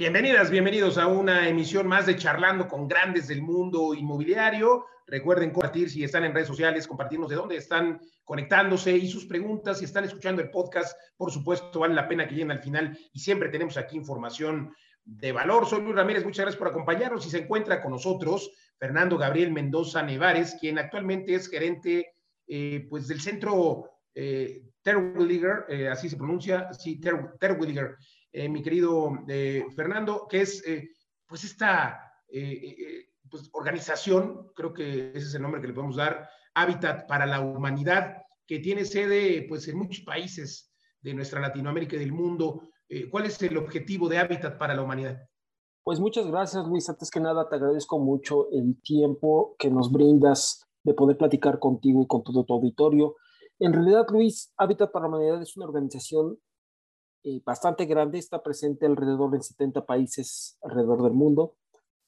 Bienvenidas, bienvenidos a una emisión más de Charlando con Grandes del Mundo Inmobiliario. Recuerden compartir si están en redes sociales, compartirnos de dónde están conectándose y sus preguntas. Si están escuchando el podcast, por supuesto, vale la pena que lleguen al final y siempre tenemos aquí información de valor. Soy Luis Ramírez, muchas gracias por acompañarnos y se encuentra con nosotros Fernando Gabriel Mendoza Nevares, quien actualmente es gerente eh, pues del centro eh, Terwilliger, eh, así se pronuncia, sí, Terwilliger eh, mi querido eh, Fernando, que es eh, pues esta pues, organización, creo que ese es el nombre que le podemos dar, Hábitat para la Humanidad, que tiene sede pues en muchos países de nuestra Latinoamérica y del mundo. ¿Cuál es el objetivo de Hábitat para la Humanidad? Pues muchas gracias, Luis. Antes que nada, te agradezco mucho el tiempo que nos brindas de poder platicar contigo y con todo tu auditorio. En realidad, Luis, Hábitat para la Humanidad es una organización eh, bastante grande, está presente alrededor de 70 países alrededor del mundo.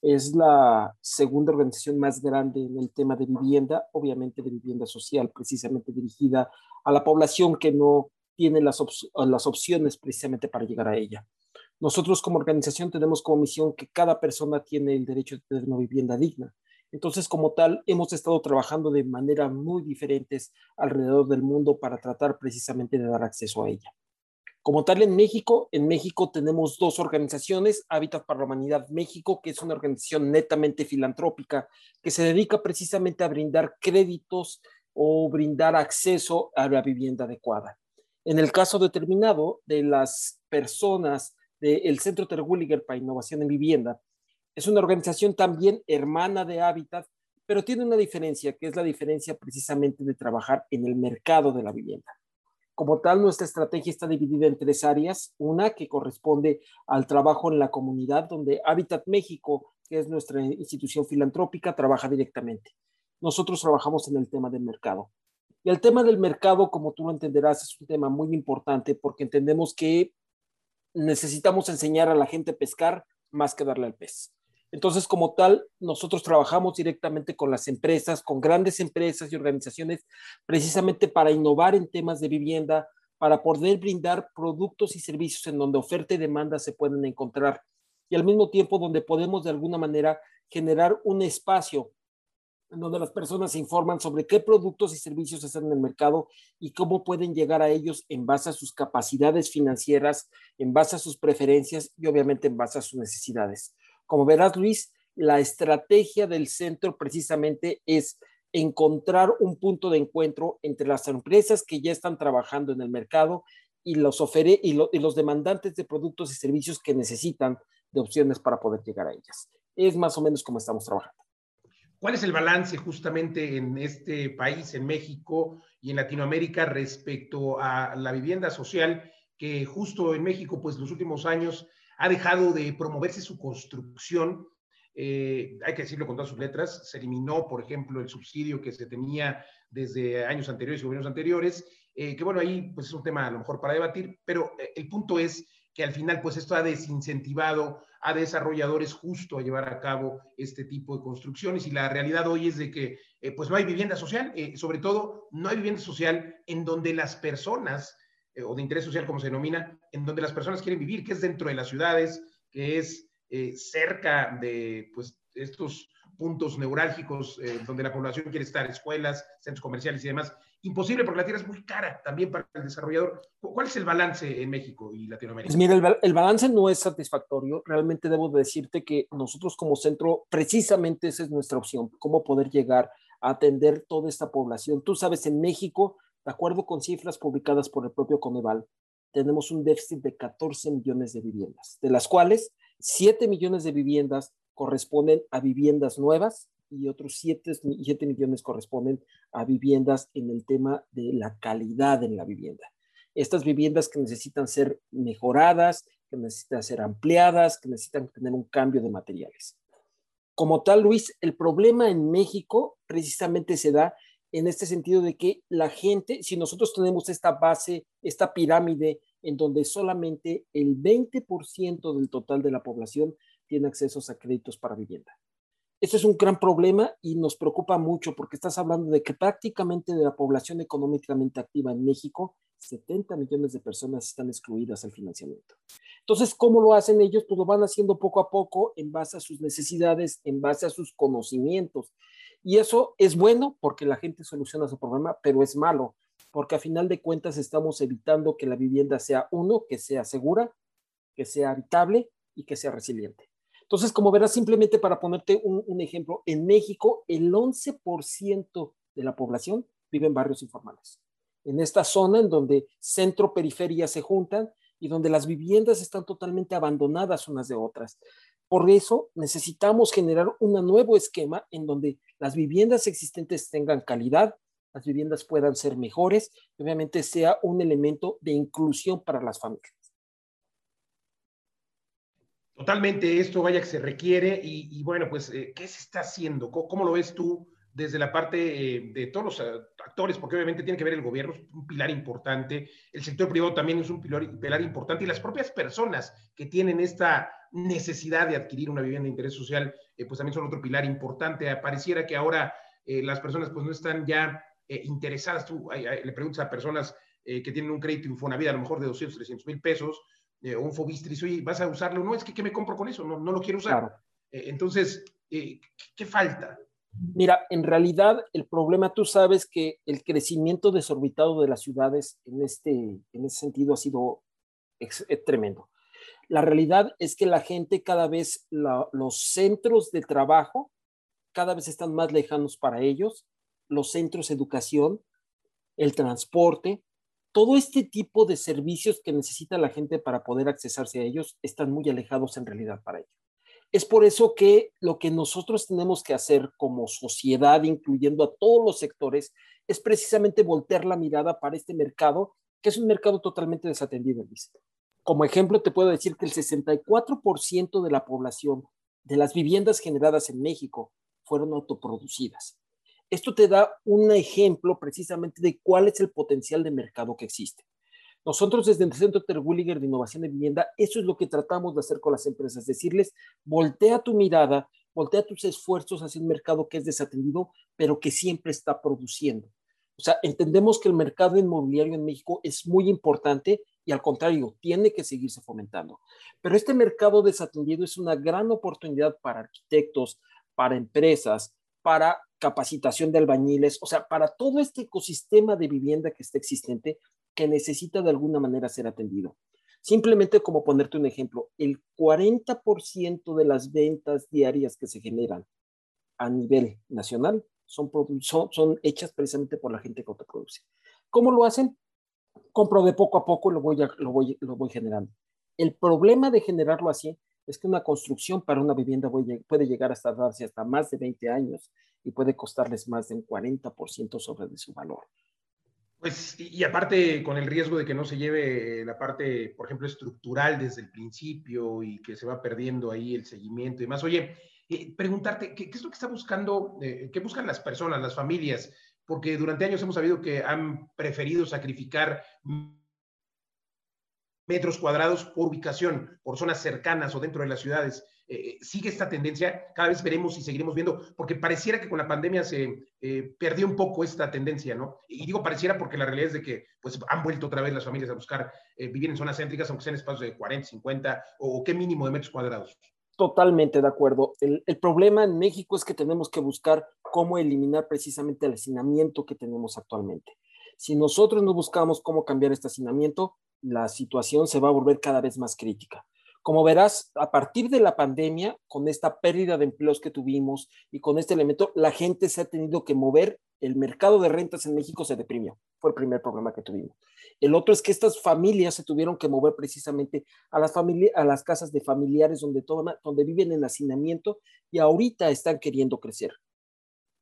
Es la segunda organización más grande en el tema de vivienda, obviamente de vivienda social, precisamente dirigida a la población que no tiene las, las opciones precisamente para llegar a ella. Nosotros como organización tenemos como misión que cada persona tiene el derecho de tener una vivienda digna. Entonces, como tal, hemos estado trabajando de manera muy diferentes alrededor del mundo para tratar precisamente de dar acceso a ella. Como tal, en México, en México tenemos dos organizaciones, Hábitat para la Humanidad México, que es una organización netamente filantrópica, que se dedica precisamente a brindar créditos o brindar acceso a la vivienda adecuada. En el caso determinado de las personas del Centro Terwilliger para Innovación en Vivienda, es una organización también hermana de Hábitat, pero tiene una diferencia, que es la diferencia precisamente de trabajar en el mercado de la vivienda. Como tal, nuestra estrategia está dividida en tres áreas. Una que corresponde al trabajo en la comunidad, donde Habitat México, que es nuestra institución filantrópica, trabaja directamente. Nosotros trabajamos en el tema del mercado. Y el tema del mercado, como tú lo entenderás, es un tema muy importante porque entendemos que necesitamos enseñar a la gente a pescar más que darle al pez. Entonces, como tal, nosotros trabajamos directamente con las empresas, con grandes empresas y organizaciones, precisamente para innovar en temas de vivienda, para poder brindar productos y servicios en donde oferta y demanda se pueden encontrar y al mismo tiempo donde podemos de alguna manera generar un espacio en donde las personas se informan sobre qué productos y servicios están en el mercado y cómo pueden llegar a ellos en base a sus capacidades financieras, en base a sus preferencias y obviamente en base a sus necesidades. Como verás, Luis, la estrategia del centro precisamente es encontrar un punto de encuentro entre las empresas que ya están trabajando en el mercado y los, ofere y, los demandantes de productos y servicios que necesitan de opciones para poder llegar a ellas. Es más o menos como estamos trabajando. ¿Cuál es el balance justamente en este país, en México y en Latinoamérica respecto a la vivienda social que justo en México, pues los últimos años ha dejado de promoverse su construcción. Eh, hay que decirlo con todas sus letras, se eliminó, por ejemplo, el subsidio que se tenía desde años anteriores y gobiernos anteriores, eh, que bueno, ahí pues es un tema a lo mejor para debatir, pero eh, el punto es que al final pues esto ha desincentivado a desarrolladores justo a llevar a cabo este tipo de construcciones y la realidad hoy es de que pues no hay vivienda social, sobre todo no hay vivienda social en donde las personas eh, o de interés social, como se denomina, en donde las personas quieren vivir, que es dentro de las ciudades, que es eh, cerca de pues, estos puntos neurálgicos eh, donde la población quiere estar, escuelas, centros comerciales y demás. Imposible porque la tierra es muy cara también para el desarrollador. ¿Cuál es el balance en México y Latinoamérica? Pues mira, el, el, balance no es satisfactorio. Realmente debo decirte que nosotros como centro, precisamente esa es nuestra opción, cómo poder llegar a atender toda esta población. Tú sabes, en México de acuerdo con cifras publicadas por el propio Coneval, tenemos un déficit de 14 millones de viviendas, de las cuales 7 millones de viviendas corresponden a viviendas nuevas y otros 7, 7 millones corresponden a viviendas en el tema de la calidad en la vivienda. Estas viviendas que necesitan ser mejoradas, que necesitan ser ampliadas, que necesitan tener un cambio de materiales. Como tal, Luis, el problema en México precisamente se da en este sentido de que la gente, si nosotros tenemos esta base, esta pirámide en donde solamente el 20% del total de la población tiene acceso a créditos para vivienda. Esto es un gran problema y nos preocupa mucho porque estás hablando de que prácticamente de la población económicamente activa en México, 70 millones de personas están excluidas del financiamiento. Entonces, ¿cómo lo hacen ellos? Pues lo van haciendo poco a poco en base a sus necesidades, en base a sus conocimientos. Y eso es bueno porque la gente soluciona su problema, pero es malo porque a final de cuentas estamos evitando que la vivienda sea uno, que sea segura, que sea habitable y que sea resiliente. Entonces, como verás, simplemente para ponerte un, un ejemplo, en México el 11% de la población vive en barrios informales. En esta zona en donde centro-periferia se juntan y donde las viviendas están totalmente abandonadas unas de otras. Por eso necesitamos generar un nuevo esquema en donde las viviendas existentes tengan calidad, las viviendas puedan ser mejores y obviamente sea un elemento de inclusión para las familias. Totalmente, esto vaya que se requiere y, bueno, pues, eh, ¿qué se está haciendo? ¿Cómo, lo ves tú desde la parte eh, de todos los actores? Porque obviamente tiene que ver el gobierno, es un pilar importante, el sector privado también es un pilar, pilar importante y las propias personas que tienen esta necesidad de adquirir una vivienda de interés social, pues también son otro pilar importante. Pareciera que ahora las personas pues no están ya eh, interesadas, tú le preguntas a personas eh, que tienen un crédito Infonavit a lo mejor de 200, 300 mil pesos, eh, o un Fobistris, oye, ¿vas a usarlo? No, es que ¿qué me compro con eso? No, no lo quiero usar. entonces, ¿qué falta? Mira, en realidad el problema, tú sabes que el crecimiento desorbitado de las ciudades en este, en ese sentido ha sido tremendo. La realidad es que la gente cada vez, los centros de trabajo cada vez están más lejanos para ellos los centros de educación, el transporte, todo este tipo de servicios que necesita la gente para poder accesarse a ellos están muy alejados en realidad para ello. Es por eso que lo que nosotros tenemos que hacer como sociedad, incluyendo a todos los sectores, es precisamente voltear la mirada para este mercado, que es un mercado totalmente desatendido, Como ejemplo, te puedo decir que el 64% de la población de las viviendas generadas en México fueron autoproducidas. Esto te da un ejemplo precisamente de cuál es el potencial de mercado que existe. Nosotros desde el Centro Terwilliger de Innovación de Vivienda, eso es lo que tratamos de hacer con las empresas, decirles, voltea tu mirada, voltea tus esfuerzos hacia un mercado que es desatendido, pero que siempre está produciendo. O sea, entendemos que el mercado inmobiliario en México es muy importante y al contrario, tiene que seguirse fomentando. Pero este mercado desatendido es una gran oportunidad para arquitectos, para empresas, para capacitación de albañiles, o sea, para todo este ecosistema de vivienda que está existente que necesita de alguna manera ser atendido. Simplemente como ponerte un ejemplo, el 40% de las ventas diarias que se generan a nivel nacional son, son, hechas precisamente por la gente que autoproduce. ¿Cómo lo hacen? Compro de poco a poco y lo voy, lo voy, lo voy generando. El problema de generarlo así es que una construcción para una vivienda puede llegar hasta darse hasta más de 20 años y puede costarles más de un 40% sobre de su valor. Pues, y, aparte con el riesgo de que no se lleve la parte, por ejemplo, estructural desde el principio y que se va perdiendo ahí el seguimiento y demás. Oye, eh, preguntarte, ¿qué, es lo que está buscando, eh, qué buscan las personas, las familias? Porque durante años hemos sabido que han preferido sacrificar metros cuadrados por ubicación, por zonas cercanas o dentro de las ciudades. Eh, eh, sigue esta tendencia, cada vez veremos y seguiremos viendo, porque pareciera que con la pandemia se eh, perdió un poco esta tendencia, ¿no? Y digo pareciera porque la realidad es de que pues han vuelto otra vez las familias a buscar vivir en zonas céntricas, aunque sean espacios de 40, 50 o, qué mínimo de metros cuadrados. Totalmente de acuerdo. El, el, problema en México es que tenemos que buscar cómo eliminar precisamente el hacinamiento que tenemos actualmente. Si nosotros no buscamos cómo cambiar este hacinamiento, la situación se va a volver cada vez más crítica. Como verás, a partir de la pandemia, con esta pérdida de empleos que tuvimos y con este elemento, la gente se ha tenido que mover. El mercado de rentas en México se deprimió. Fue el primer problema que tuvimos. El otro es que estas familias se tuvieron que mover precisamente a las, a las casas de familiares donde, donde viven en hacinamiento y ahorita están queriendo crecer.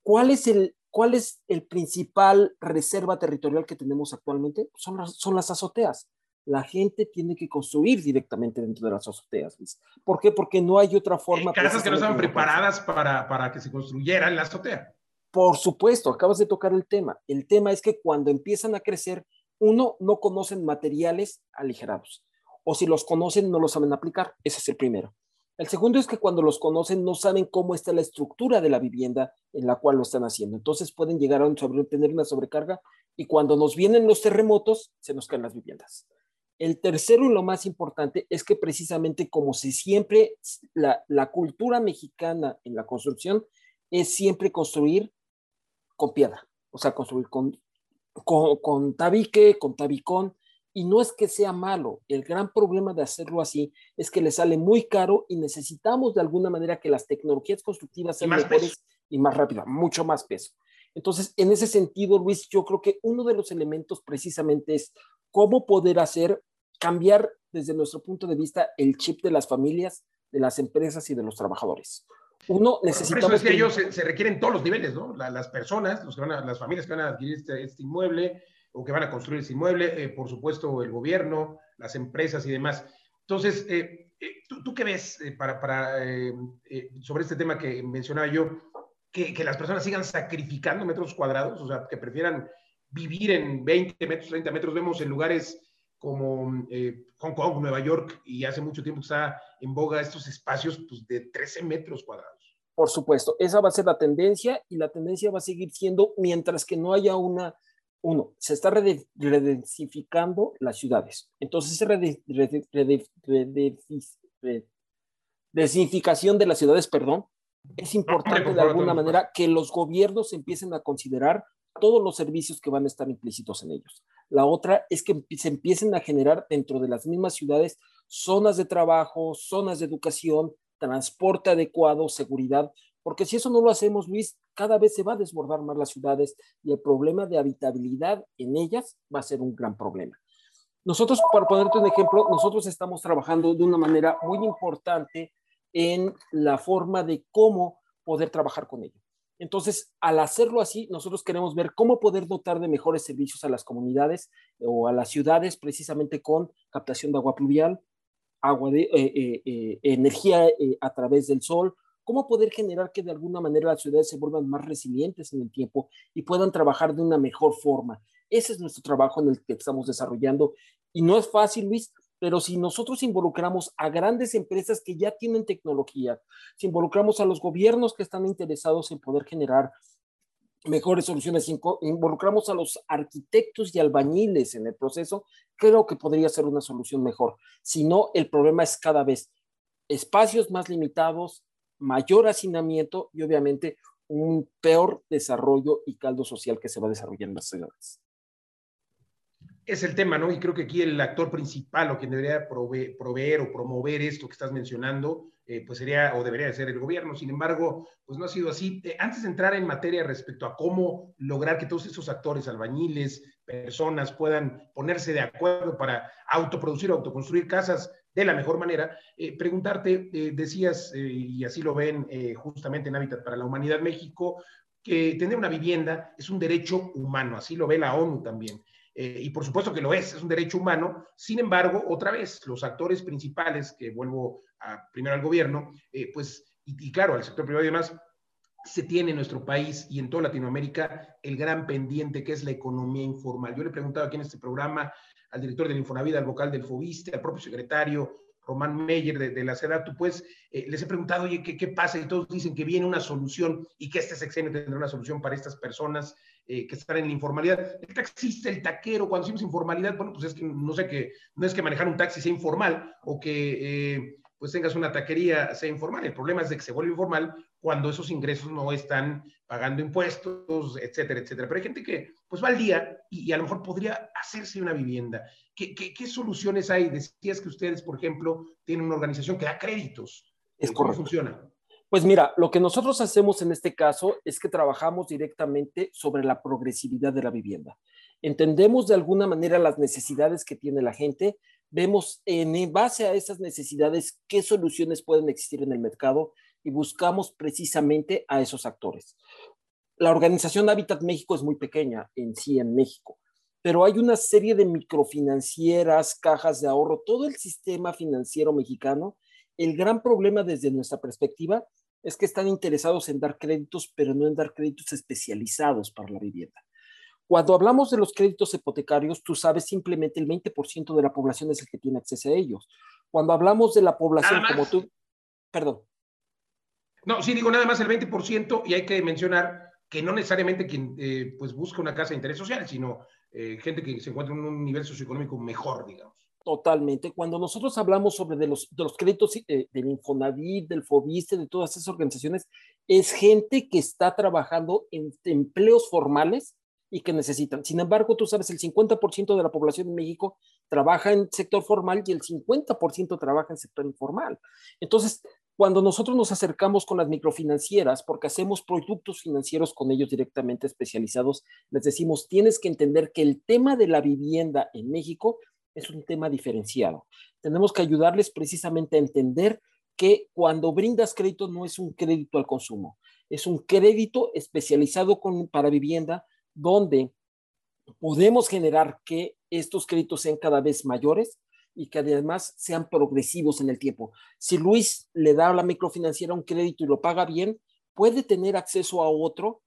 ¿Cuál es el, cuál es el principal reserva territorial que tenemos actualmente? Son son las azoteas la gente tiene que construir directamente dentro de las azoteas. ¿Por qué? Porque no hay otra forma. Casas que no estaban preparadas para, para que se construyera en la azotea. Por supuesto, acabas de tocar el tema. El tema es que cuando empiezan a crecer, uno, no conocen materiales aligerados. O si los conocen, no los saben aplicar. Ese es el primero. El segundo es que cuando los conocen no saben cómo está la estructura de la vivienda en la cual lo están haciendo. Entonces pueden llegar a tener una sobrecarga y cuando nos vienen los terremotos se nos caen las viviendas. El tercero y lo más importante es que precisamente como si siempre la, la cultura mexicana en la construcción es siempre construir con piedra, o sea, construir con, con, con tabique, con tabicón, y no es que sea malo, el gran problema de hacerlo así es que le sale muy caro y necesitamos de alguna manera que las tecnologías constructivas sean mejores y más rápidas, mucho más peso. Entonces, en ese sentido, Luis, yo creo que uno de los elementos precisamente es cómo poder hacer cambiar desde nuestro punto de vista el chip de las familias, de las empresas y de los trabajadores. Uno necesita. Por eso es que ellos se, requieren todos los niveles, ¿no? las personas, los que van a, las familias que van a adquirir este, este inmueble, o que van a construir ese inmueble, eh, por supuesto el gobierno, las empresas y demás. Entonces, eh, eh, ¿tú, qué ves para, para sobre este tema que mencionaba yo? Que, que, las personas sigan sacrificando metros cuadrados, o sea, que prefieran vivir en 20 metros, 30 metros. Vemos en lugares como Hong Kong, Nueva York, y hace mucho tiempo está en boga estos espacios pues, de 13 metros cuadrados. Por supuesto, esa va a ser la tendencia y la tendencia va a seguir siendo mientras que no haya una uno, se está redensificando las ciudades. Entonces, esa desinficación de las ciudades, perdón, es importante de alguna manera que los gobiernos empiecen a considerar todos los servicios que van a estar implícitos en ellos. La otra es que se empiecen a generar dentro de las mismas ciudades zonas de trabajo, zonas de educación, transporte adecuado, seguridad, porque si eso no lo hacemos, Luis, cada vez se va a desbordar más las ciudades y el problema de habitabilidad en ellas va a ser un gran problema. Nosotros, para ponerte un ejemplo, nosotros estamos trabajando de una manera muy importante en la forma de cómo poder trabajar con ello. Entonces, al hacerlo así, nosotros queremos ver cómo poder dotar de mejores servicios a las comunidades o a las ciudades, precisamente con captación de agua pluvial, agua de eh, eh, eh, energía a través del sol, cómo poder generar que de alguna manera las ciudades se vuelvan más resilientes en el tiempo y puedan trabajar de una mejor forma. Ese es nuestro trabajo en el que estamos desarrollando. Y no es fácil, Luis, pero si nosotros involucramos a grandes empresas que ya tienen tecnología, si involucramos a los gobiernos que están interesados en poder generar mejores soluciones, involucramos a los arquitectos y albañiles en el proceso, creo que podría ser una solución mejor. Si no, el problema es cada vez espacios más limitados, mayor hacinamiento y obviamente un peor desarrollo y caldo social que se va desarrollando en las ciudades. Es el tema, ¿no? Y creo que aquí el actor principal o quien debería proveer, o promover esto que estás mencionando, eh, pues sería o debería ser el gobierno. Sin embargo, pues no ha sido así. Eh, antes de entrar en materia respecto a cómo lograr que todos esos actores, albañiles, personas, puedan ponerse de acuerdo para autoproducir, autoconstruir casas de la mejor manera. Eh, preguntarte, decías, y así lo ven justamente en Hábitat para la Humanidad México, que tener una vivienda es un derecho humano, así lo ve la ONU también. Y por supuesto que lo es, es un derecho humano. Sin embargo, otra vez, los actores principales, que vuelvo a, primero al gobierno, pues, y, y, claro, al sector privado y demás, se tiene en nuestro país y en toda Latinoamérica el gran pendiente que es la economía informal. Yo le he preguntado aquí en este programa al director del Infonavida, al vocal del Fobiste, al propio secretario Román Meyer de, la tú pues eh, les he preguntado, oye, ¿qué, ¿qué, pasa? Y todos dicen que viene una solución y que este sexenio tendrá una solución para estas personas eh, que están en la informalidad. El taxista, el taquero, cuando decimos informalidad, bueno, pues es que no sé que, no es que manejar un taxi sea informal o que eh, pues tengas una taquería sea informal. El problema es de que se vuelve informal cuando esos ingresos no están pagando impuestos, etcétera, etcétera. Pero hay gente que pues va al día y, a lo mejor podría hacerse una vivienda. ¿Qué, qué, soluciones hay? Decías que ustedes, por ejemplo, tienen una organización que da créditos. Es ¿Cómo funciona? Pues mira, lo que nosotros hacemos en este caso es que trabajamos directamente sobre la progresividad de la vivienda. Entendemos de alguna manera las necesidades que tiene la gente, vemos en base a esas necesidades qué soluciones pueden existir en el mercado y buscamos precisamente a esos actores. La organización Habitat México es muy pequeña en sí en México, pero hay una serie de microfinancieras, cajas de ahorro, todo el sistema financiero mexicano. El gran problema desde nuestra perspectiva es que están interesados en dar créditos, pero no en dar créditos especializados para la vivienda. Cuando hablamos de los créditos hipotecarios, tú sabes, simplemente el 20% de la población es el que tiene acceso a ellos. Cuando hablamos de la población, como tú, Perdón. No, sí, digo nada más el 20% y hay que mencionar que no necesariamente quien eh, pues busca una casa de interés social, sino eh, gente que se encuentra en un nivel socioeconómico mejor, digamos. Totalmente. Cuando nosotros hablamos sobre de los, de los créditos eh, del Infonavit, del Fobiste, de todas esas organizaciones, es gente que está trabajando en empleos formales y que necesitan. Sin embargo, tú sabes, el 50% de la población en México trabaja en sector formal y el 50% trabaja en sector informal. Entonces, cuando nosotros nos acercamos con las microfinancieras, porque hacemos productos financieros con ellos directamente especializados, les decimos, tienes que entender que el tema de la vivienda en México es un tema diferenciado. Tenemos que ayudarles precisamente a entender que cuando brindas crédito no es un crédito al consumo, es un crédito especializado con, para vivienda donde podemos generar que estos créditos sean cada vez mayores y que además sean progresivos en el tiempo. Si Luis le da a la microfinanciera un crédito y lo paga bien, puede tener acceso a otro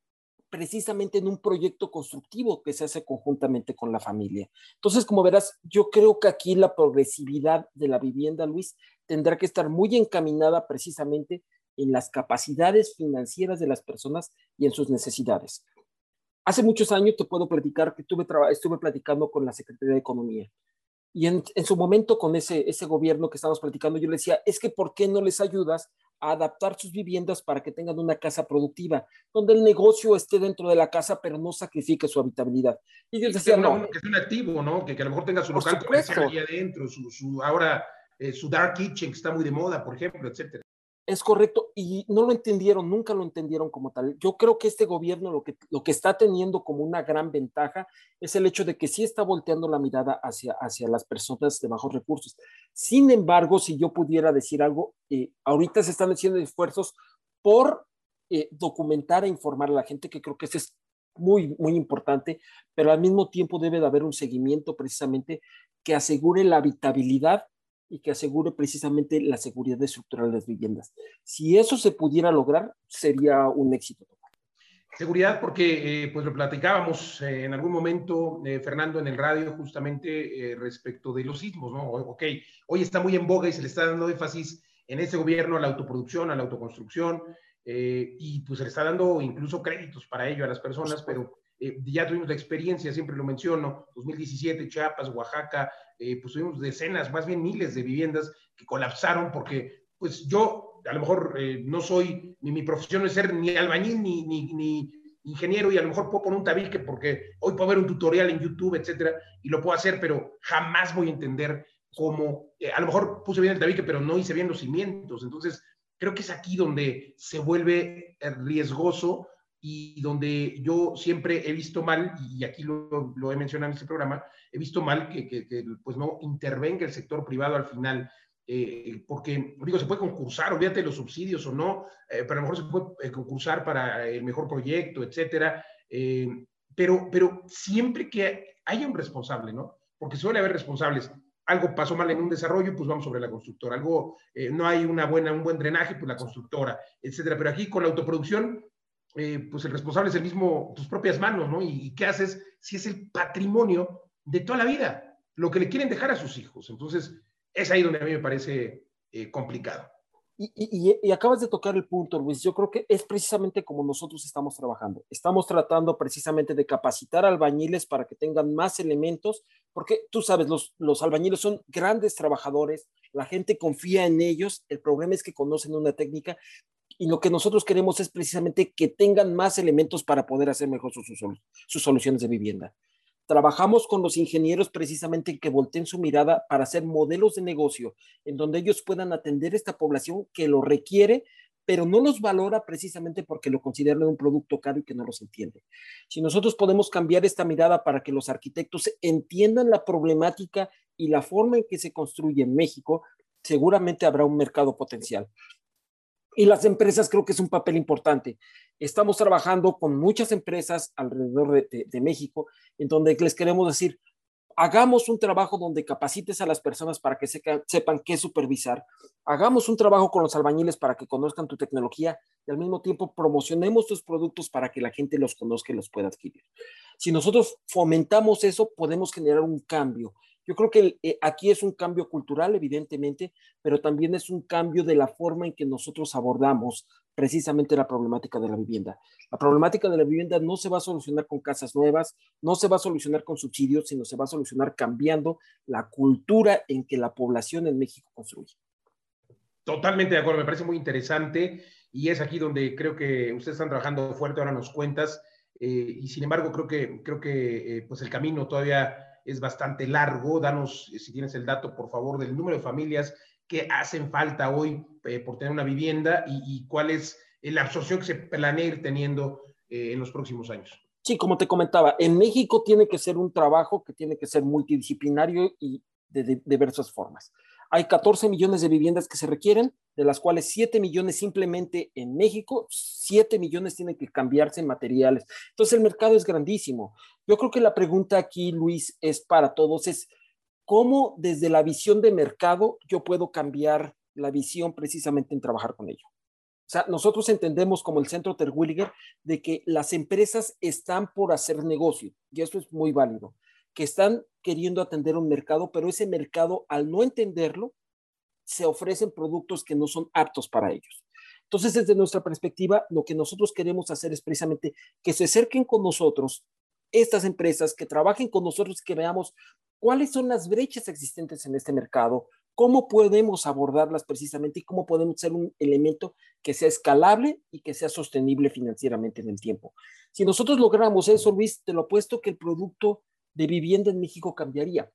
precisamente en un proyecto constructivo que se hace conjuntamente con la familia. Entonces, como verás, yo creo que aquí la progresividad de la vivienda, Luis, tendrá que estar muy encaminada precisamente en las capacidades financieras de las personas y en sus necesidades. Hace muchos años te puedo platicar que tuve estuve platicando con la Secretaría de Economía y en, su momento con ese, ese gobierno que estábamos platicando, yo le decía, es que ¿por qué no les ayudas a adaptar sus viviendas para que tengan una casa productiva, donde el negocio esté dentro de la casa, pero no sacrifique su habitabilidad? Y yo decía, no. Que es un activo, ¿no? Que, a lo mejor tenga su local comercial ahí adentro, su, su ahora eh, su dark kitchen que está muy de moda, por ejemplo, etcétera. Es correcto, y no lo entendieron, nunca lo entendieron como tal. Yo creo que este gobierno lo que, lo que está teniendo como una gran ventaja es el hecho de que sí está volteando la mirada hacia, hacia las personas de bajos recursos. Sin embargo, si yo pudiera decir algo, eh, ahorita se están haciendo esfuerzos por eh, documentar e informar a la gente, que creo que eso es muy, muy importante, pero al mismo tiempo debe de haber un seguimiento precisamente que asegure la habitabilidad y que asegure precisamente la seguridad estructural de las viviendas. Si eso se pudiera lograr, sería un éxito. Seguridad, porque eh, pues lo platicábamos eh, en algún momento, eh, Fernando, en el radio, justamente respecto de los sismos, ¿no? Ok, hoy está muy en boga y se le está dando énfasis en este gobierno a la autoproducción, a la autoconstrucción, y pues se le está dando incluso créditos para ello a las personas, pero ya tuvimos la experiencia, siempre lo menciono, 2017, Chiapas, Oaxaca, eh, pues tuvimos decenas, más bien miles de viviendas que colapsaron porque, pues yo a lo mejor eh, no soy, ni mi profesión es ser ni albañil ni, ni, ingeniero y a lo mejor puedo poner un tabique porque hoy puedo ver un tutorial en YouTube, etcétera, y lo puedo hacer, pero jamás voy a entender cómo, eh, a lo mejor puse bien el tabique, pero no hice bien los cimientos. Entonces, creo que es aquí donde se vuelve riesgoso y donde yo siempre he visto mal, y aquí lo, lo he mencionado en este programa, he visto mal que, que, pues no intervenga el sector privado al final, eh, porque, digo, se puede concursar, olvídate los subsidios o no, eh, pero a lo mejor se puede eh, concursar para el mejor proyecto, etcétera, pero, pero siempre que haya un responsable, ¿no? Porque suele haber responsables. Algo pasó mal en un desarrollo, pues vamos sobre la constructora. Algo, no hay una buena, un buen drenaje, pues la constructora, etcétera. Pero aquí con la autoproducción, eh, pues el responsable es el mismo, tus propias manos, ¿no? ¿Y, qué haces si es el patrimonio de toda la vida, lo que le quieren dejar a sus hijos? Entonces, es ahí donde a mí me parece eh, complicado. Y, acabas de tocar el punto, Luis. Yo creo que es precisamente como nosotros estamos trabajando. Estamos tratando precisamente de capacitar albañiles para que tengan más elementos, porque tú sabes, los, los albañiles son grandes trabajadores, la gente confía en ellos, el problema es que conocen una técnica y lo que nosotros queremos es precisamente que tengan más elementos para poder hacer mejor sus, soluciones de vivienda. Trabajamos con los ingenieros precisamente que volteen su mirada para hacer modelos de negocio en donde ellos puedan atender esta población que lo requiere, pero no los valora precisamente porque lo consideran un producto caro y que no los entiende. Si nosotros podemos cambiar esta mirada para que los arquitectos entiendan la problemática y la forma en que se construye en México, seguramente habrá un mercado potencial. Y las empresas creo que es un papel importante. Estamos trabajando con muchas empresas alrededor de, México, en donde les queremos decir, hagamos un trabajo donde capacites a las personas para que sepan qué supervisar, hagamos un trabajo con los albañiles para que conozcan tu tecnología y al mismo tiempo promocionemos tus productos para que la gente los conozca y los pueda adquirir. Si nosotros fomentamos eso, podemos generar un cambio Yo creo que eh, aquí es un cambio cultural, evidentemente, pero también es un cambio de la forma en que nosotros abordamos precisamente la problemática de la vivienda. La problemática de la vivienda no se va a solucionar con casas nuevas, no se va a solucionar con subsidios, sino se va a solucionar cambiando la cultura en que la población en México construye. Totalmente de acuerdo, me parece muy interesante y es aquí donde creo que ustedes están trabajando fuerte, ahora nos cuentas, eh, y sin embargo creo que, creo que eh, pues el camino todavía es bastante largo. Danos, eh, si tienes el dato, por favor, del número de familias que hacen falta hoy por tener una vivienda y, cuál es la absorción que se planea ir teniendo en los próximos años. Sí, como te comentaba, en México tiene que ser un trabajo que tiene que ser multidisciplinario y de diversas formas. Hay 14 millones de viviendas que se requieren, de las cuales 7 millones simplemente en México, 7 millones tienen que cambiarse en materiales. Entonces el mercado es grandísimo. Yo creo que la pregunta aquí, Luis, es para todos, es cómo desde la visión de mercado yo puedo cambiar la visión precisamente en trabajar con ello. O sea, nosotros entendemos como el centro Terwilliger de que las empresas están por hacer negocio y eso es muy válido que están queriendo atender un mercado, pero ese mercado, al no entenderlo, se ofrecen productos que no son aptos para ellos. Entonces, desde nuestra perspectiva, lo que nosotros queremos hacer es precisamente que se acerquen con nosotros estas empresas, que trabajen con nosotros, que veamos cuáles son las brechas existentes en este mercado, cómo podemos abordarlas precisamente y cómo podemos ser un elemento que sea escalable y que sea sostenible financieramente en el tiempo. Si nosotros logramos eso, Luis, te lo apuesto que el producto de vivienda en México cambiaría.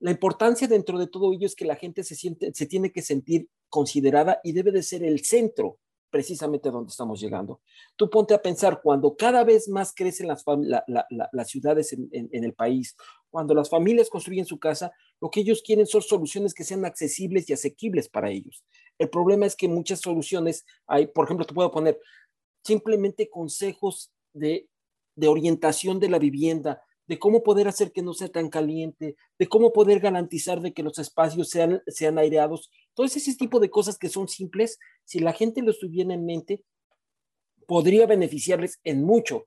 La importancia dentro de todo ello es que la gente se, siente, se tiene que sentir considerada y debe de ser el centro precisamente donde estamos llegando. Tú ponte a pensar, cuando cada vez más crecen las, las ciudades en, en, el país, cuando las familias construyen su casa, lo que ellos quieren son soluciones que sean accesibles y asequibles para ellos. El problema es que muchas soluciones hay, por ejemplo, te puedo poner simplemente consejos de, de orientación de la vivienda, de cómo poder hacer que no sea tan caliente, de cómo poder garantizar de que los espacios sean, sean aireados, todo ese tipo de cosas que son simples, si la gente lo tuviera en mente, podría beneficiarles en mucho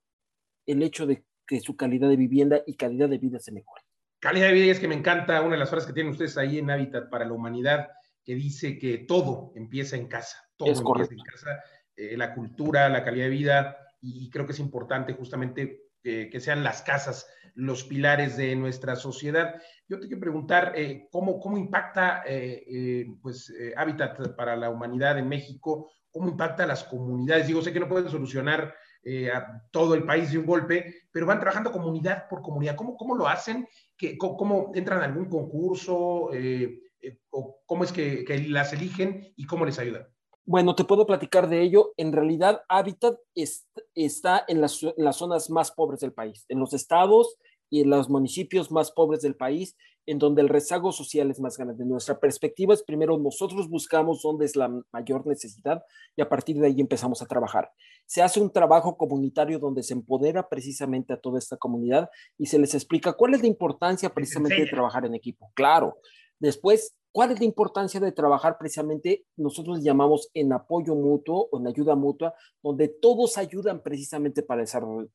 el hecho de que su calidad de vivienda y calidad de vida se mejore. Calidad de vida es que me encanta una de las frases que tienen ustedes ahí en Hábitat para la Humanidad, que dice que todo empieza en casa, todo empieza en casa, eh, la cultura, la calidad de vida, y creo que es importante justamente que sean las casas los pilares de nuestra sociedad. Yo te quiero preguntar eh, ¿cómo, cómo, impacta eh, eh, pues, Hábitat para la Humanidad en México, cómo impacta a las comunidades. Digo, sé que no pueden solucionar a todo el país de un golpe, pero van trabajando comunidad por comunidad. ¿Cómo, cómo lo hacen? ¿Qué, cómo, entran a algún concurso? ¿Cómo es que, que las eligen y cómo les ayudan? Bueno, te puedo platicar de ello. En realidad, Habitat está en las, zonas más pobres del país, en los estados y en los municipios más pobres del país, en donde el rezago social es más grande. Nuestra perspectiva es primero nosotros buscamos dónde es la mayor necesidad y a partir de ahí empezamos a trabajar. Se hace un trabajo comunitario donde se empodera precisamente a toda esta comunidad y se les explica cuál es la importancia precisamente de trabajar en equipo. Claro. Después ¿Cuál es la importancia de trabajar precisamente, nosotros llamamos en apoyo mutuo o en ayuda mutua, donde todos ayudan precisamente para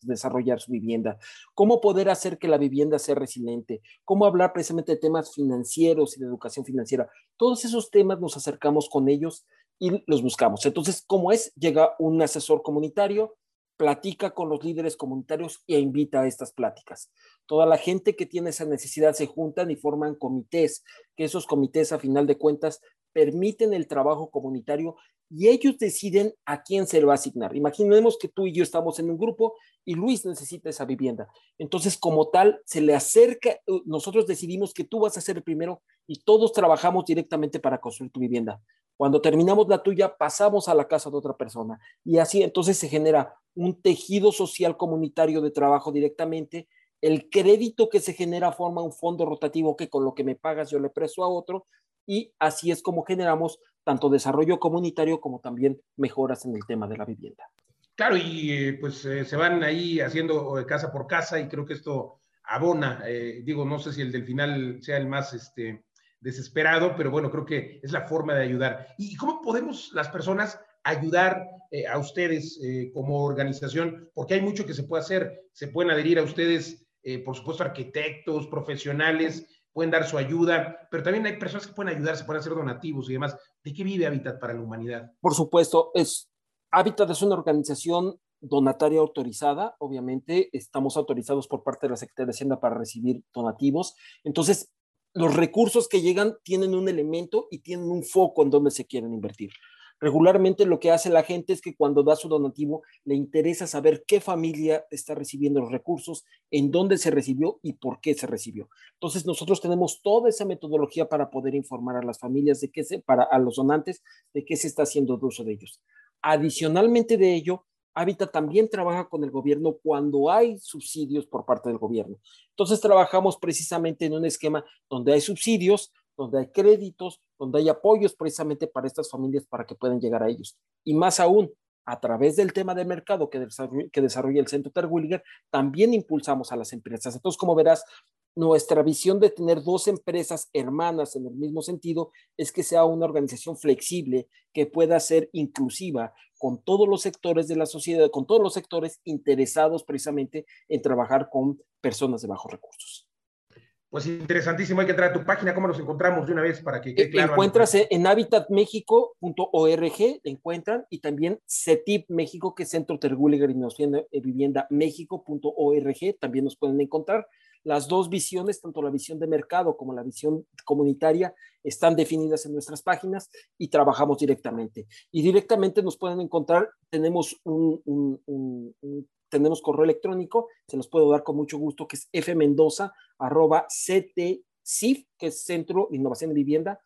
desarrollar su vivienda? ¿Cómo poder hacer que la vivienda sea resiliente? ¿Cómo hablar precisamente de temas financieros y de educación financiera? Todos esos temas nos acercamos con ellos y los buscamos. Entonces, ¿cómo es? Llega un asesor comunitario, platica con los líderes comunitarios e invita a estas pláticas. Toda la gente que tiene esa necesidad se juntan y forman comités, que esos comités a final de cuentas permiten el trabajo comunitario y ellos deciden a quién se le va a asignar. Imaginemos que tú y yo estamos en un grupo y Luis necesita esa vivienda. Entonces, como tal, se le acerca, nosotros decidimos que tú vas a ser el primero y todos trabajamos directamente para construir tu vivienda. Cuando terminamos la tuya, pasamos a la casa de otra persona. Y así entonces se genera un tejido social comunitario de trabajo directamente. El crédito que se genera forma un fondo rotativo que con lo que me pagas yo le presto a otro. Y así es como generamos tanto desarrollo comunitario como también mejoras en el tema de la vivienda. Claro, y eh, pues eh, se van ahí haciendo eh, casa por casa y creo que esto abona, digo, no sé si el del final sea el más este, desesperado, pero bueno, creo que es la forma de ayudar. ¿Y cómo podemos las personas ayudar eh, a ustedes eh, como organización? Porque hay mucho que se puede hacer. Se pueden adherir a ustedes, eh, por supuesto, arquitectos, profesionales, pueden dar su ayuda, pero también hay personas que pueden ayudar, se pueden hacer donativos y demás. ¿De qué vive Hábitat para la Humanidad? Por supuesto, es, Hábitat es una organización donataria autorizada, obviamente, estamos autorizados por parte de la Secretaría de Hacienda para recibir donativos. Entonces, los recursos que llegan tienen un elemento y tienen un foco en donde se quieren invertir. Regularmente lo que hace la gente es que cuando da su donativo le interesa saber qué familia está recibiendo los recursos, en dónde se recibió y por qué se recibió. Entonces nosotros tenemos toda esa metodología para poder informar a las familias de qué se, para a los donantes de qué se está haciendo uso de ellos. Adicionalmente de ello, Hábitat también trabaja con el gobierno cuando hay subsidios por parte del gobierno. Entonces trabajamos precisamente en un esquema donde hay subsidios, donde hay créditos, donde hay apoyos precisamente para estas familias para que puedan llegar a ellos. Y más aún, a través del tema de mercado que desarrolla, que desarrolla el Centro Terwilliger, también impulsamos a las empresas. Entonces, como verás, nuestra visión de tener dos empresas hermanas en el mismo sentido es que sea una organización flexible que pueda ser inclusiva con todos los sectores de la sociedad, con todos los sectores interesados precisamente en trabajar con personas de bajos recursos. Pues interesantísimo, hay que entrar a tu página, ¿cómo nos encontramos de una vez para que quede claro? Encuentras en habitatmexico.org, encuentran, y también CETIP México, que es Centro Terguliger y Vivienda México.org, también nos pueden encontrar. Las dos visiones, tanto la visión de mercado como la visión comunitaria, están definidas en nuestras páginas y trabajamos directamente. Y directamente nos pueden encontrar, tenemos un, tenemos correo electrónico, se los puedo dar con mucho gusto, que es fmendoza, arroba ctcif, que es Centro Innovación de Vivienda,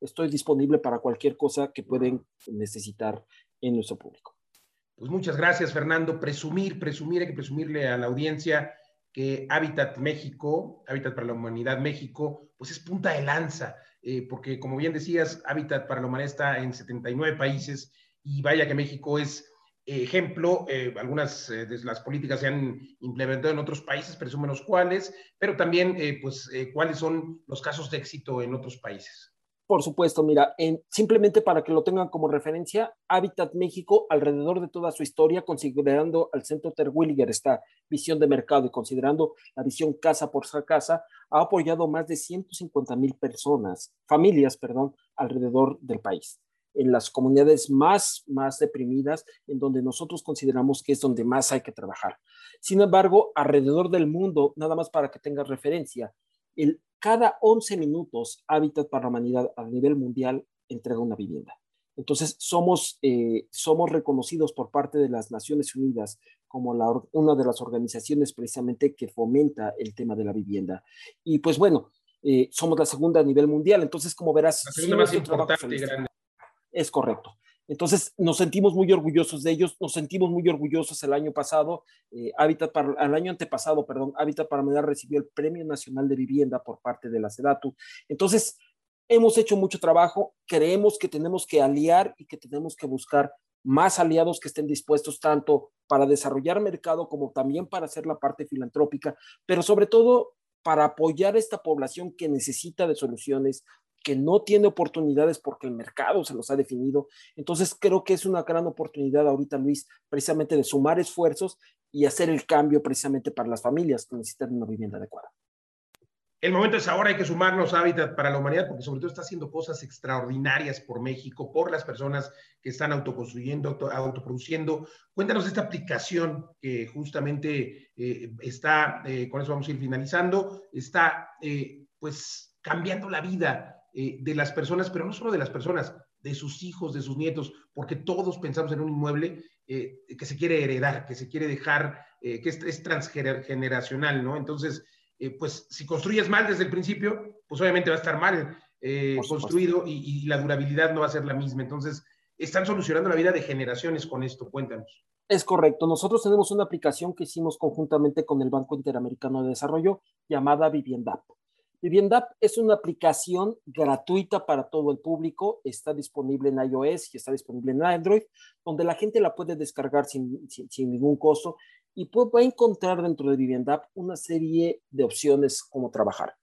Estoy disponible para cualquier cosa que pueden necesitar en nuestro público. Pues muchas gracias, Fernando. Presumir, presumir, hay que presumirle a la audiencia que Hábitat México, Hábitat para la Humanidad México, pues es punta de lanza, eh, porque como bien decías, Hábitat para la Humanidad está en 79 países y vaya que México es ejemplo, eh, algunas de las políticas se han implementado en otros países, menos cuáles, pero también eh, pues cuáles son los casos de éxito en otros países. Por supuesto, mira, simplemente para que lo tengan como referencia, Habitat México, alrededor de toda su historia, considerando al Centro Terwilliger esta visión de mercado y considerando la visión casa por casa, ha apoyado más de 150 mil personas, familias, perdón, alrededor del país en las comunidades más, más deprimidas, en donde nosotros consideramos que es donde más hay que trabajar. Sin embargo, alrededor del mundo, nada más para que tengas referencia, el cada 11 minutos Hábitat para la Humanidad a nivel mundial entrega una vivienda. Entonces, somos, eh, somos reconocidos por parte de las Naciones Unidas como la, una de las organizaciones precisamente que fomenta el tema de la vivienda. Y pues bueno, eh, somos la segunda a nivel mundial. Entonces, como verás, la segunda más importante y grande. Es correcto. Entonces, nos sentimos muy orgullosos de ellos, nos sentimos muy orgullosos el año pasado, eh, Hábitat para, el año antepasado, perdón, Hábitat para Medar recibió el Premio Nacional de Vivienda por parte de la SEDATU. Entonces, hemos hecho mucho trabajo, creemos que tenemos que aliar y que tenemos que buscar más aliados que estén dispuestos tanto para desarrollar mercado como también para hacer la parte filantrópica, pero sobre todo para apoyar a esta población que necesita de soluciones, que no tiene oportunidades porque el mercado se los ha definido. Entonces creo que es una gran oportunidad ahorita, Luis, precisamente de sumar esfuerzos y hacer el cambio precisamente para las familias que necesitan una vivienda adecuada. El momento es ahora, hay que sumarnos a Hábitat para la Humanidad, porque sobre todo está haciendo cosas extraordinarias por México, por las personas que están autoconstruyendo, autoproduciendo. Cuéntanos esta aplicación que justamente eh, está, eh, con eso vamos a ir finalizando, está eh, pues cambiando la vida eh, de las personas, pero no solo de las personas, de sus hijos, de sus nietos, porque todos pensamos en un inmueble eh, que se quiere heredar, que se quiere dejar, eh, que es, transgeneracional, ¿no? Entonces, pues si construyes mal desde el principio, pues obviamente va a estar mal construido y, y la durabilidad no va a ser la misma. Entonces, están solucionando la vida de generaciones con esto, cuéntanos. Es correcto. Nosotros tenemos una aplicación que hicimos conjuntamente con el Banco Interamericano de Desarrollo llamada Vivienda Vivienda es una aplicación gratuita para todo el público, está disponible en iOS y está disponible en Android, donde la gente la puede descargar sin, ningún costo y puede, a encontrar dentro de Vivienda una serie de opciones como trabajar.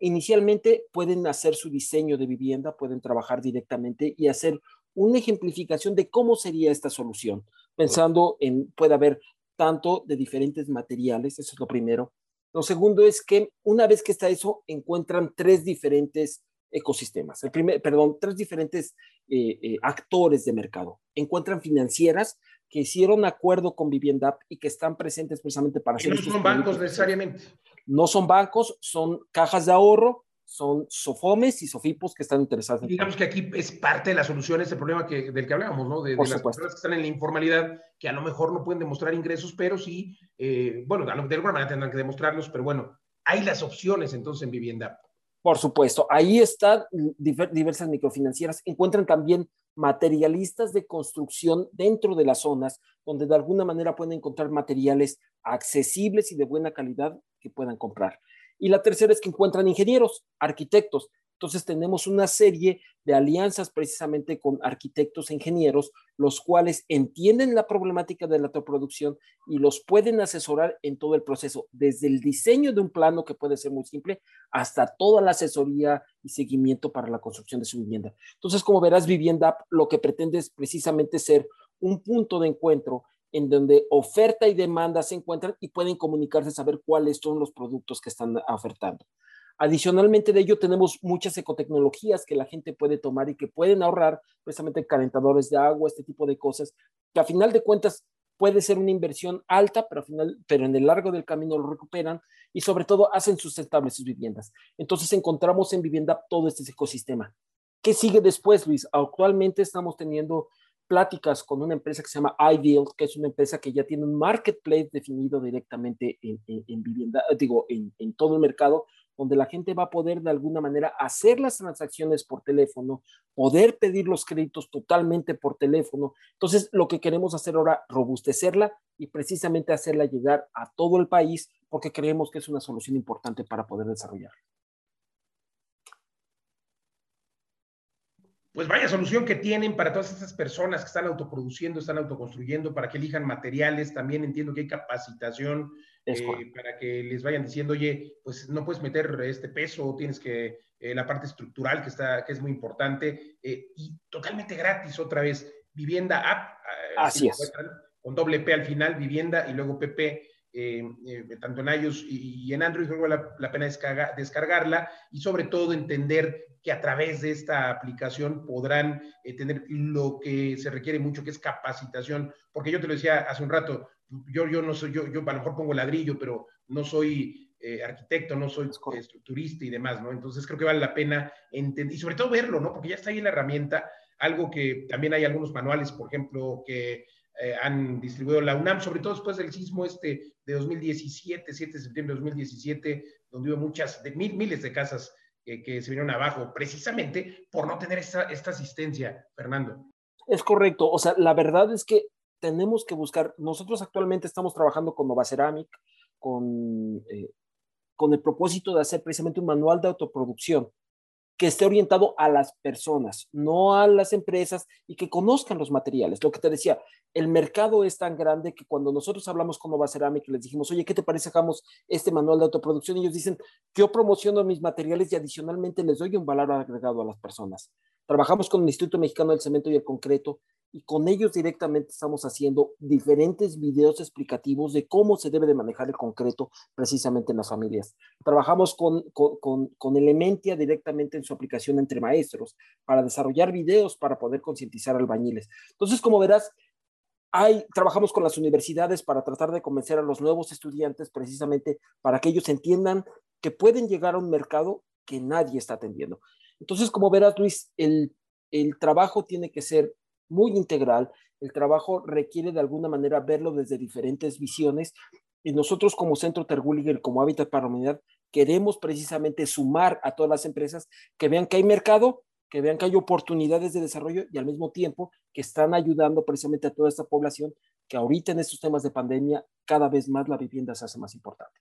Inicialmente pueden hacer su diseño de vivienda, pueden trabajar directamente y hacer una ejemplificación de cómo sería esta solución, pensando en, puede haber tanto de diferentes materiales, eso es lo primero, Lo segundo es que una vez que está eso, encuentran tres diferentes ecosistemas. El primer, perdón, tres diferentes eh, eh, actores de mercado. Encuentran financieras que hicieron acuerdo con Vivienda y que están presentes precisamente para hacer. Y no son bancos necesariamente. No son bancos, son cajas de ahorro, son sofomes y sofipos que están interesados. En digamos que aquí es parte de la solución ese problema que, del que hablábamos, ¿no? De, las personas que están en la informalidad, que a lo mejor no pueden demostrar ingresos, pero sí, eh, bueno, de alguna manera tendrán que demostrarlos, pero bueno, hay las opciones entonces en vivienda. Por supuesto, ahí están diversas microfinancieras. Encuentran también materialistas de construcción dentro de las zonas, donde de alguna manera pueden encontrar materiales accesibles y de buena calidad que puedan comprar. Y la tercera es que encuentran ingenieros, arquitectos. Entonces tenemos una serie de alianzas precisamente con arquitectos e ingenieros, los cuales entienden la problemática de la autoproducción y los pueden asesorar en todo el proceso, desde el diseño de un plano que puede ser muy simple hasta toda la asesoría y seguimiento para la construcción de su vivienda. Entonces, como verás, Vivienda lo que pretende es precisamente ser un punto de encuentro en donde oferta y demanda se encuentran y pueden comunicarse, saber cuáles son los productos que están ofertando. Adicionalmente de ello, tenemos muchas ecotecnologías que la gente puede tomar y que pueden ahorrar, precisamente calentadores de agua, este tipo de cosas, que a final de cuentas puede ser una inversión alta, pero, final, pero en el largo del camino lo recuperan y sobre todo hacen sustentables sus viviendas. Entonces encontramos en vivienda todo este ecosistema. ¿Qué sigue después, Luis? Actualmente estamos teniendo pláticas con una empresa que se llama Ideal, que es una empresa que ya tiene un marketplace definido directamente en, vivienda, digo, en, en, todo el mercado, donde la gente va a poder de alguna manera hacer las transacciones por teléfono, poder pedir los créditos totalmente por teléfono. Entonces, lo que queremos hacer ahora, robustecerla y precisamente hacerla llegar a todo el país, porque creemos que es una solución importante para poder desarrollarla. Pues vaya solución que tienen para todas estas personas que están autoproduciendo, están autoconstruyendo, para que elijan materiales. También entiendo que hay capacitación eh, para que les vayan diciendo, oye, pues no puedes meter este peso, tienes que eh, la parte estructural que está, que es muy importante eh, y totalmente gratis otra vez. Vivienda app, así es. Con doble P al final, vivienda y luego PP. Tanto en iOS y, en Android, creo que la, la pena descargarla y sobre todo entender que a través de esta aplicación podrán eh, tener lo que se requiere mucho, que es capacitación, porque yo te lo decía hace un rato, yo, yo no soy, yo, yo a lo mejor pongo ladrillo, pero no soy eh, arquitecto, no soy estructurista y demás, ¿no? Entonces creo que vale la pena entender, y sobre todo verlo, ¿no? Porque ya está ahí la herramienta, algo que también hay algunos manuales, por ejemplo, que eh, han distribuido la UNAM, sobre todo después del sismo este de 2017, 7 de septiembre de 2017, donde hubo muchas, de mil, miles de casas que se vinieron abajo, precisamente por no tener esta, asistencia, Fernando. Es correcto, o sea, la verdad es que tenemos que buscar, nosotros actualmente estamos trabajando con Nova Ceramic, con, eh, con el propósito de hacer precisamente un manual de autoproducción que esté orientado a las personas, no a las empresas y que conozcan los materiales. Lo que te decía, el mercado es tan grande que cuando nosotros hablamos con Nova Ceramic y les dijimos, oye, ¿qué te parece hagamos este manual de autoproducción? Ellos dicen, yo promociono mis materiales y adicionalmente les doy un valor agregado a las personas. Trabajamos con el Instituto Mexicano del Cemento y el Concreto y con ellos directamente estamos haciendo diferentes videos explicativos de cómo se debe de manejar el concreto precisamente en las familias. Trabajamos con, con, con, Elementia directamente en su aplicación entre maestros para desarrollar videos para poder concientizar albañiles. Entonces, como verás, hay, trabajamos con las universidades para tratar de convencer a los nuevos estudiantes precisamente para que ellos entiendan que pueden llegar a un mercado que nadie está atendiendo. Entonces, como verás, Luis, el, el trabajo tiene que ser muy integral. El trabajo requiere de alguna manera verlo desde diferentes visiones y nosotros como Centro Tergulliger, como Hábitat para la Humanidad, queremos precisamente sumar a todas las empresas que vean que hay mercado, que vean que hay oportunidades de desarrollo y al mismo tiempo que están ayudando precisamente a toda esta población que ahorita en estos temas de pandemia cada vez más la vivienda se hace más importante.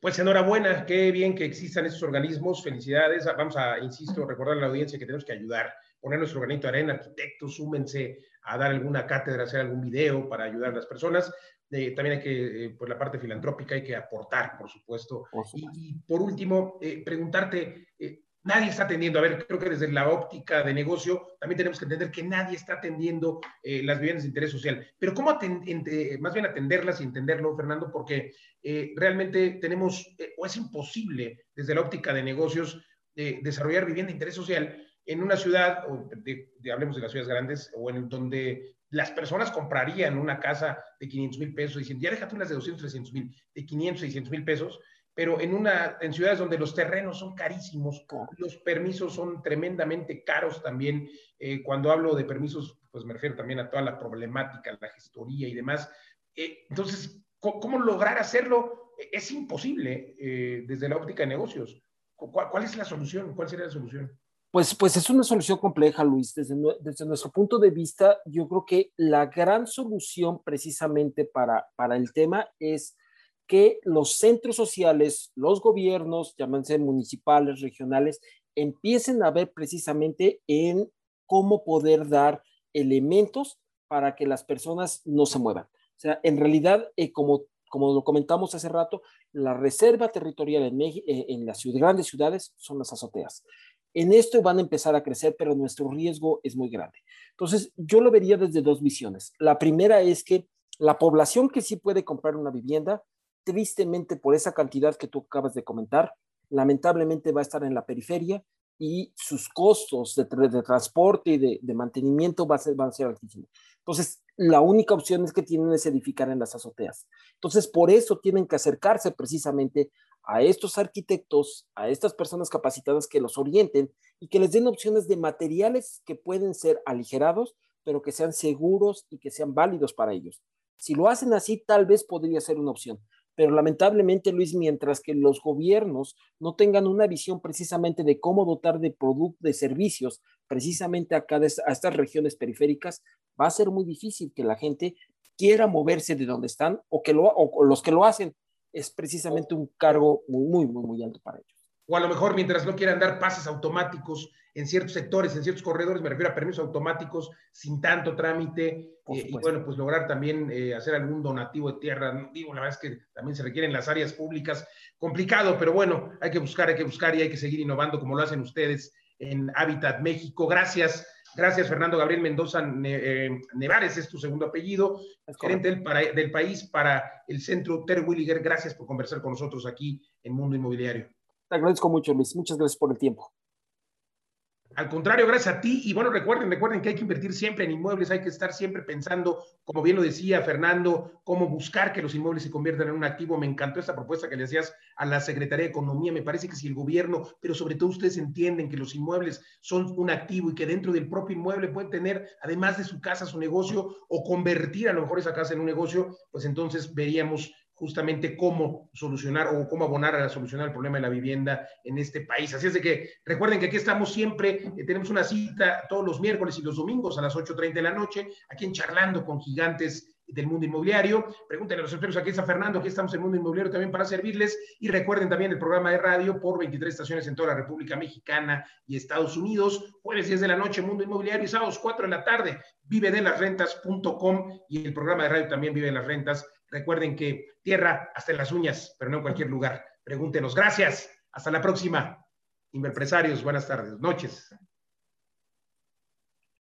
Pues enhorabuena, qué bien que existan estos organismos, felicidades. Vamos a, insisto, recordar a la audiencia que tenemos que ayudar poner nuestro granito de arena, arquitectos, súmense a dar alguna cátedra, hacer algún video para ayudar a las personas. Eh, también hay que, eh, pues la parte filantrópica hay que aportar, por supuesto. Y, por último, eh, preguntarte, nadie está atendiendo. A ver, creo que desde la óptica de negocio también tenemos que entender que nadie está atendiendo eh, las viviendas de interés social. Pero ¿cómo más bien atenderlas y entenderlo, Fernando? Porque eh, realmente tenemos, eh, o es imposible desde la óptica de negocios, desarrollar vivienda de interés social en una ciudad, o hablemos de las ciudades grandes, o en donde las personas comprarían una casa de 500 mil pesos diciendo, ya déjate unas de 200, 300 mil, de 500, 600 mil pesos, pero en, una, en ciudades donde los terrenos son carísimos, los permisos son tremendamente caros también. Eh, cuando hablo de permisos, pues me refiero también a toda la problemática, la gestoría y demás. Eh, entonces, ¿cómo, lograr hacerlo? E, es imposible eh, desde la óptica de negocios. ¿Cuál, es la solución? ¿Cuál sería la solución? Pues, pues es una solución compleja, Luis. Desde, nuestro punto de vista, yo creo que la gran solución precisamente para, para el tema es que los centros sociales, los gobiernos, llámense municipales, regionales, empiecen a ver precisamente en cómo poder dar elementos para que las personas no se muevan. O sea, en realidad, eh, como, como lo comentamos hace rato, la reserva territorial en, eh, las grandes ciudades son las azoteas. En esto van a empezar a crecer, pero nuestro riesgo es muy grande. Entonces, yo lo vería desde dos visiones. La primera es que la población que sí puede comprar una vivienda tristemente por esa cantidad que tú acabas de comentar, lamentablemente va a estar en la periferia y sus costos de, transporte y de, mantenimiento va a ser, van a ser altísimos. Entonces, la única opción es que tienen es edificar en las azoteas. Entonces, por eso tienen que acercarse precisamente a estos arquitectos, a estas personas capacitadas que los orienten y que les den opciones de materiales que pueden ser aligerados, pero que sean seguros y que sean válidos para ellos. Si lo hacen así, tal vez podría ser una opción. Pero lamentablemente, Luis, mientras que los gobiernos no tengan una visión precisamente de cómo dotar de productos, de servicios, precisamente a, cada, a estas regiones periféricas, va a ser muy difícil que la gente quiera moverse de donde están o que lo, o los que lo hacen es precisamente un cargo muy, muy, muy alto para ellos o a lo mejor mientras no quieran dar pases automáticos en ciertos sectores, en ciertos corredores, me refiero a permisos automáticos sin tanto trámite, eh, y bueno, pues lograr también eh, hacer algún donativo de tierra. Digo, la verdad es que también se requieren las áreas públicas, complicado, pero bueno, hay que buscar, hay que buscar y hay que seguir innovando como lo hacen ustedes en Habitat México. Gracias. Gracias, Fernando Gabriel Mendoza eh, Nevares, es tu segundo apellido, gerente del, del, país para el Centro Ter Williger. Gracias por conversar con nosotros aquí en Mundo Inmobiliario. Te agradezco mucho, Luis. Muchas gracias por el tiempo. Al contrario, gracias a ti. Y bueno, recuerden, recuerden que hay que invertir siempre en inmuebles, hay que estar siempre pensando, como bien lo decía Fernando, cómo buscar que los inmuebles se conviertan en un activo. Me encantó esta propuesta que le hacías a la Secretaría de Economía. Me parece que si el gobierno, pero sobre todo ustedes entienden que los inmuebles son un activo y que dentro del propio inmueble pueden tener, además de su casa, su negocio o convertir a lo mejor esa casa en un negocio, pues entonces veríamos justamente cómo solucionar o cómo abonar a solucionar el problema de la vivienda en este país. Así es de que recuerden que aquí estamos siempre, eh, tenemos una cita todos los miércoles y los domingos a las 8.30 de la noche, aquí en Charlando con Gigantes del mundo inmobiliario. Pregúntenle a los expertos, aquí está Fernando, aquí estamos en el mundo inmobiliario también para servirles. Y recuerden también el programa de radio por 23 estaciones en toda la República Mexicana y Estados Unidos. Jueves 10 de la noche, mundo inmobiliario y sábados 4 de la tarde, vive de las rentas.com y el programa de radio también vive de las rentas Recuerden que tierra hasta en las uñas, pero no en cualquier lugar. Pregúntenos. Gracias. Hasta la próxima. Inverpresarios, buenas tardes, noches.